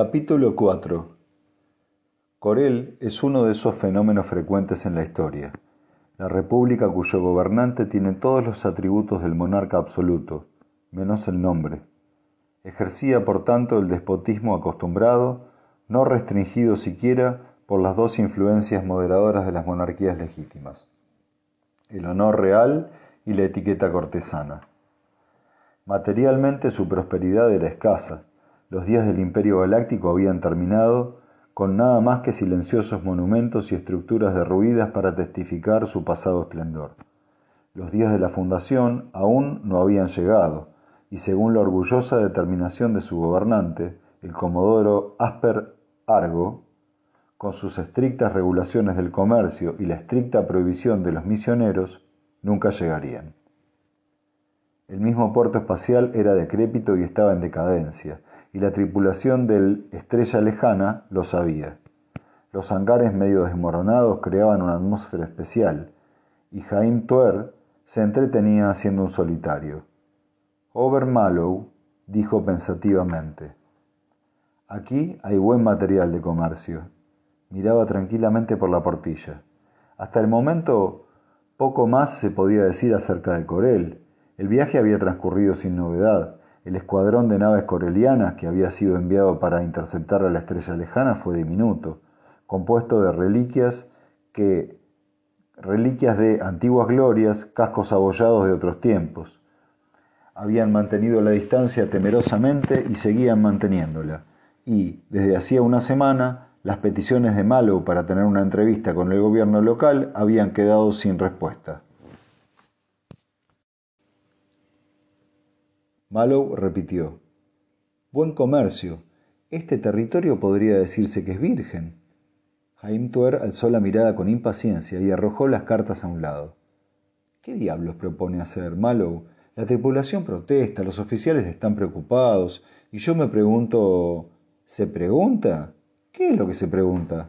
Capítulo 4 Corel es uno de esos fenómenos frecuentes en la historia. La república cuyo gobernante tiene todos los atributos del monarca absoluto, menos el nombre. Ejercía, por tanto, el despotismo acostumbrado, no restringido siquiera por las dos influencias moderadoras de las monarquías legítimas, el honor real y la etiqueta cortesana. Materialmente su prosperidad era escasa. Los días del Imperio Galáctico habían terminado con nada más que silenciosos monumentos y estructuras derruidas para testificar su pasado esplendor. Los días de la fundación aún no habían llegado, y según la orgullosa determinación de su gobernante, el comodoro Asper Argo, con sus estrictas regulaciones del comercio y la estricta prohibición de los misioneros, nunca llegarían. El mismo puerto espacial era decrépito y estaba en decadencia, y la tripulación del Estrella Lejana lo sabía. Los hangares medio desmoronados creaban una atmósfera especial, y Jaime Tuer se entretenía haciendo un solitario. Overmallow dijo pensativamente, Aquí hay buen material de comercio. Miraba tranquilamente por la portilla. Hasta el momento poco más se podía decir acerca de Corel. El viaje había transcurrido sin novedad. El escuadrón de naves corelianas que había sido enviado para interceptar a la estrella lejana fue diminuto, compuesto de reliquias que reliquias de antiguas glorias, cascos abollados de otros tiempos. Habían mantenido la distancia temerosamente y seguían manteniéndola. Y, desde hacía una semana, las peticiones de Malo para tener una entrevista con el gobierno local habían quedado sin respuesta. Mallow repitió. Buen comercio. Este territorio podría decirse que es virgen. Jaime Tuer alzó la mirada con impaciencia y arrojó las cartas a un lado. ¿Qué diablos propone hacer, Mallow? La tripulación protesta, los oficiales están preocupados, y yo me pregunto... ¿Se pregunta? ¿Qué es lo que se pregunta?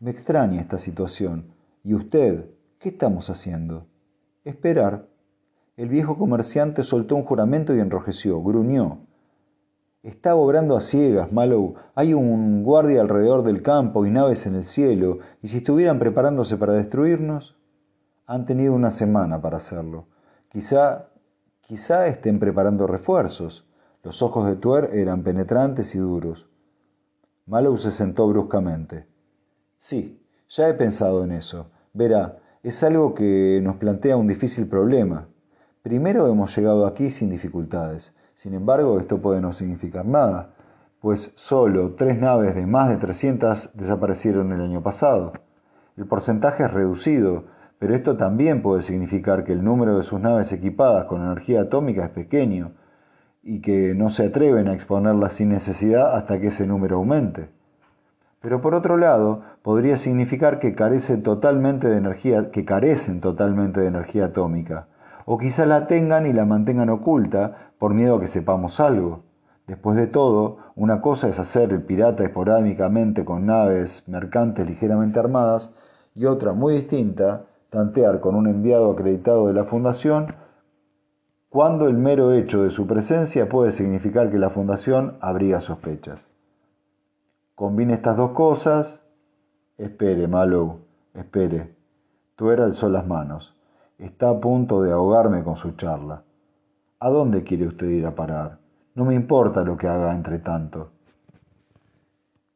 Me extraña esta situación. ¿Y usted? ¿Qué estamos haciendo? Esperar. El viejo comerciante soltó un juramento y enrojeció, gruñó. Está obrando a ciegas, Mallow. Hay un guardia alrededor del campo y naves en el cielo, y si estuvieran preparándose para destruirnos, han tenido una semana para hacerlo. Quizá, quizá estén preparando refuerzos. Los ojos de Tuer eran penetrantes y duros. Mallow se sentó bruscamente. Sí, ya he pensado en eso. Verá, es algo que nos plantea un difícil problema. Primero hemos llegado aquí sin dificultades. Sin embargo, esto puede no significar nada, pues solo tres naves de más de 300 desaparecieron el año pasado. El porcentaje es reducido, pero esto también puede significar que el número de sus naves equipadas con energía atómica es pequeño y que no se atreven a exponerlas sin necesidad hasta que ese número aumente. Pero por otro lado, podría significar que, carecen totalmente de energía, que carecen totalmente de energía atómica, o quizá la tengan y la mantengan oculta por miedo a que sepamos algo. Después de todo, una cosa es hacer el pirata esporádicamente con naves mercantes ligeramente armadas y otra muy distinta, tantear con un enviado acreditado de la Fundación, cuando el mero hecho de su presencia puede significar que la Fundación abriga sospechas. Combine estas dos cosas. Espere, Malou, espere. Tuer alzó las manos. Está a punto de ahogarme con su charla. ¿A dónde quiere usted ir a parar? No me importa lo que haga entre tanto.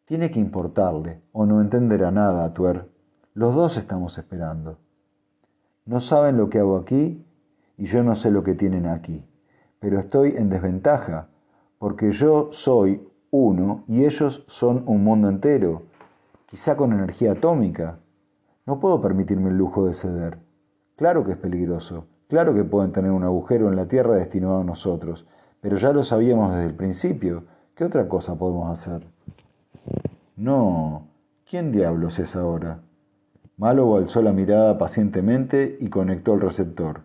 Tiene que importarle, o no entenderá nada, Tuer. Los dos estamos esperando. No saben lo que hago aquí y yo no sé lo que tienen aquí, pero estoy en desventaja, porque yo soy uno y ellos son un mundo entero, quizá con energía atómica. No puedo permitirme el lujo de ceder. Claro que es peligroso, claro que pueden tener un agujero en la Tierra destinado a nosotros, pero ya lo sabíamos desde el principio. ¿Qué otra cosa podemos hacer? No. ¿Quién diablos es ahora? Malo alzó la mirada pacientemente y conectó el receptor.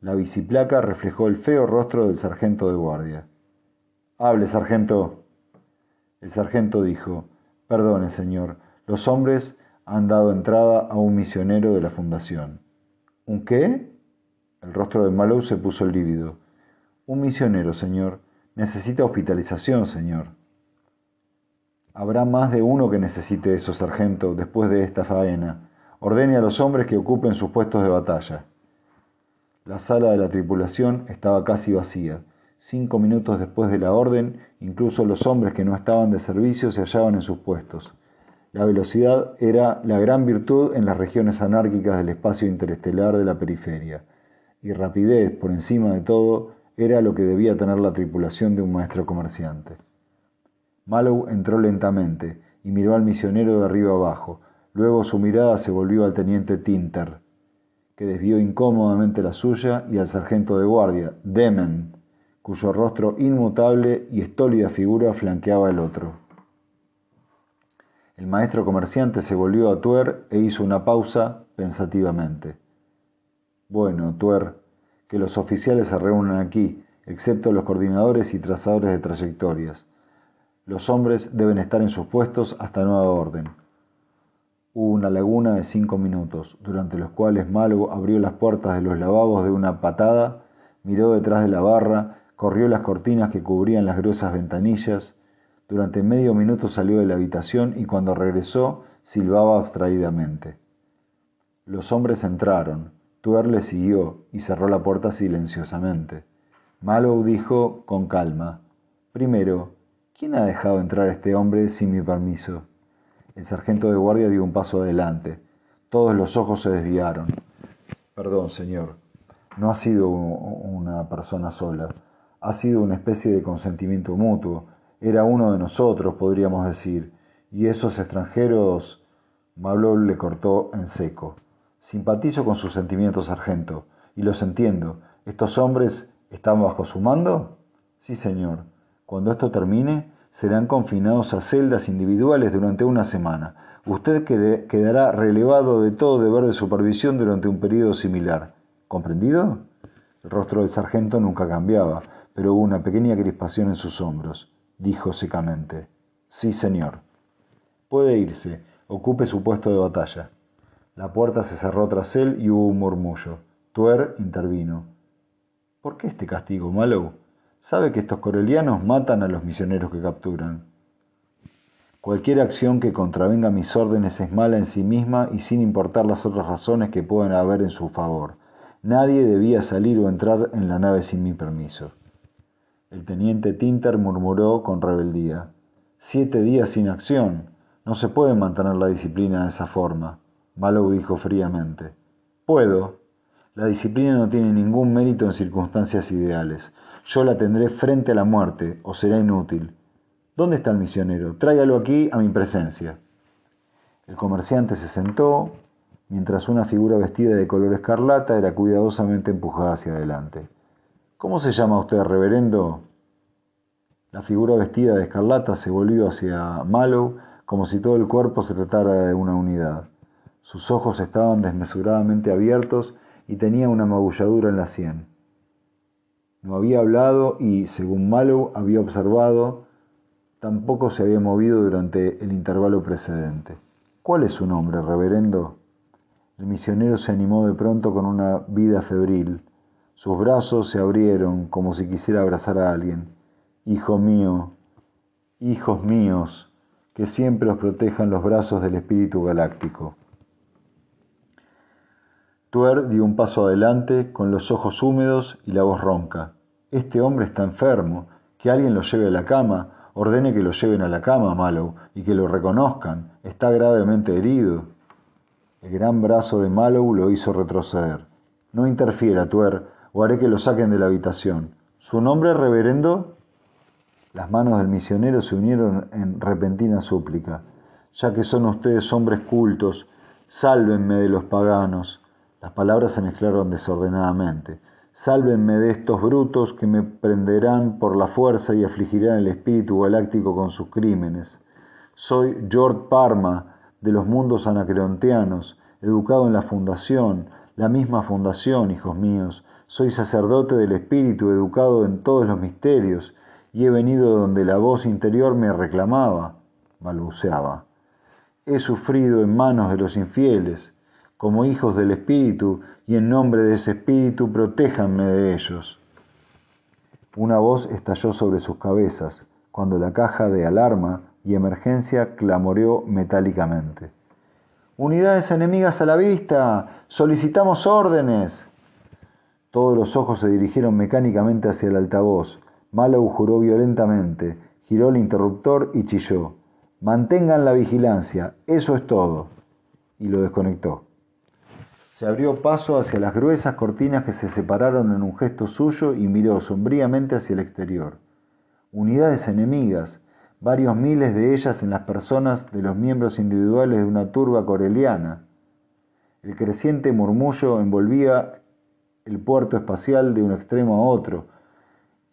La biciplaca reflejó el feo rostro del sargento de guardia. Hable, sargento. El sargento dijo, Perdone, señor, los hombres han dado entrada a un misionero de la fundación. ¿Un qué? El rostro de Malou se puso lívido. Un misionero, señor. Necesita hospitalización, señor. Habrá más de uno que necesite eso, sargento, después de esta faena. Ordene a los hombres que ocupen sus puestos de batalla. La sala de la tripulación estaba casi vacía. Cinco minutos después de la orden, incluso los hombres que no estaban de servicio se hallaban en sus puestos. La velocidad era la gran virtud en las regiones anárquicas del espacio interestelar de la periferia, y rapidez, por encima de todo, era lo que debía tener la tripulación de un maestro comerciante. Mallow entró lentamente y miró al misionero de arriba abajo. Luego su mirada se volvió al teniente Tinter, que desvió incómodamente la suya, y al sargento de guardia, Demen, cuyo rostro inmutable y estólida figura flanqueaba el otro. El maestro comerciante se volvió a Tuer e hizo una pausa pensativamente. Bueno, Tuer, que los oficiales se reúnan aquí, excepto los coordinadores y trazadores de trayectorias. Los hombres deben estar en sus puestos hasta nueva orden. Hubo una laguna de cinco minutos, durante los cuales Malo abrió las puertas de los lavabos de una patada, miró detrás de la barra corrió las cortinas que cubrían las gruesas ventanillas, durante medio minuto salió de la habitación y cuando regresó silbaba abstraídamente. Los hombres entraron, Tuer le siguió y cerró la puerta silenciosamente. Mallow dijo con calma, Primero, ¿quién ha dejado entrar a este hombre sin mi permiso? El sargento de guardia dio un paso adelante. Todos los ojos se desviaron. Perdón, señor. No ha sido una persona sola ha sido una especie de consentimiento mutuo. Era uno de nosotros, podríamos decir, y esos extranjeros... Mablo le cortó en seco. Simpatizo con sus sentimientos, sargento, y los entiendo. ¿Estos hombres están bajo su mando? Sí, señor. Cuando esto termine, serán confinados a celdas individuales durante una semana. Usted quedará relevado de todo deber de supervisión durante un periodo similar. ¿Comprendido? El rostro del sargento nunca cambiaba pero hubo una pequeña crispación en sus hombros. Dijo secamente, Sí, señor. Puede irse, ocupe su puesto de batalla. La puerta se cerró tras él y hubo un murmullo. Tuer intervino. ¿Por qué este castigo, Mallow? Sabe que estos corelianos matan a los misioneros que capturan. Cualquier acción que contravenga mis órdenes es mala en sí misma y sin importar las otras razones que puedan haber en su favor. Nadie debía salir o entrar en la nave sin mi permiso. El teniente Tinter murmuró con rebeldía. Siete días sin acción. No se puede mantener la disciplina de esa forma. Mallow dijo fríamente. Puedo. La disciplina no tiene ningún mérito en circunstancias ideales. Yo la tendré frente a la muerte, o será inútil. ¿Dónde está el misionero? Tráigalo aquí a mi presencia. El comerciante se sentó, mientras una figura vestida de color escarlata era cuidadosamente empujada hacia adelante. ¿Cómo se llama usted, reverendo? La figura vestida de escarlata se volvió hacia Mallow como si todo el cuerpo se tratara de una unidad. Sus ojos estaban desmesuradamente abiertos y tenía una magulladura en la sien. No había hablado y, según Mallow había observado, tampoco se había movido durante el intervalo precedente. ¿Cuál es su nombre, reverendo? El misionero se animó de pronto con una vida febril. Sus brazos se abrieron como si quisiera abrazar a alguien. Hijo mío, hijos míos, que siempre os protejan los brazos del Espíritu Galáctico. Tuer dio un paso adelante con los ojos húmedos y la voz ronca. Este hombre está enfermo, que alguien lo lleve a la cama, ordene que lo lleven a la cama, Malo, y que lo reconozcan, está gravemente herido. El gran brazo de Mallow lo hizo retroceder. No interfiera, Tuer, o haré que lo saquen de la habitación. ¿Su nombre, reverendo? Las manos del misionero se unieron en repentina súplica. Ya que son ustedes hombres cultos, sálvenme de los paganos. Las palabras se mezclaron desordenadamente. Sálvenme de estos brutos que me prenderán por la fuerza y afligirán el espíritu galáctico con sus crímenes. Soy George Parma, de los mundos anacreonteanos, educado en la fundación, la misma fundación, hijos míos, soy sacerdote del Espíritu, educado en todos los misterios, y he venido donde la voz interior me reclamaba, balbuceaba. He sufrido en manos de los infieles, como hijos del Espíritu, y en nombre de ese Espíritu protéjanme de ellos. Una voz estalló sobre sus cabezas, cuando la caja de alarma y emergencia clamoreó metálicamente. Unidades enemigas a la vista. Solicitamos órdenes. Todos los ojos se dirigieron mecánicamente hacia el altavoz. Mallow juró violentamente, giró el interruptor y chilló. Mantengan la vigilancia, eso es todo. Y lo desconectó. Se abrió paso hacia las gruesas cortinas que se separaron en un gesto suyo y miró sombríamente hacia el exterior. Unidades enemigas, varios miles de ellas en las personas de los miembros individuales de una turba coreliana. El creciente murmullo envolvía el puerto espacial de un extremo a otro,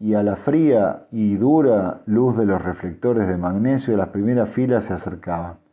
y a la fría y dura luz de los reflectores de magnesio las primeras filas se acercaban.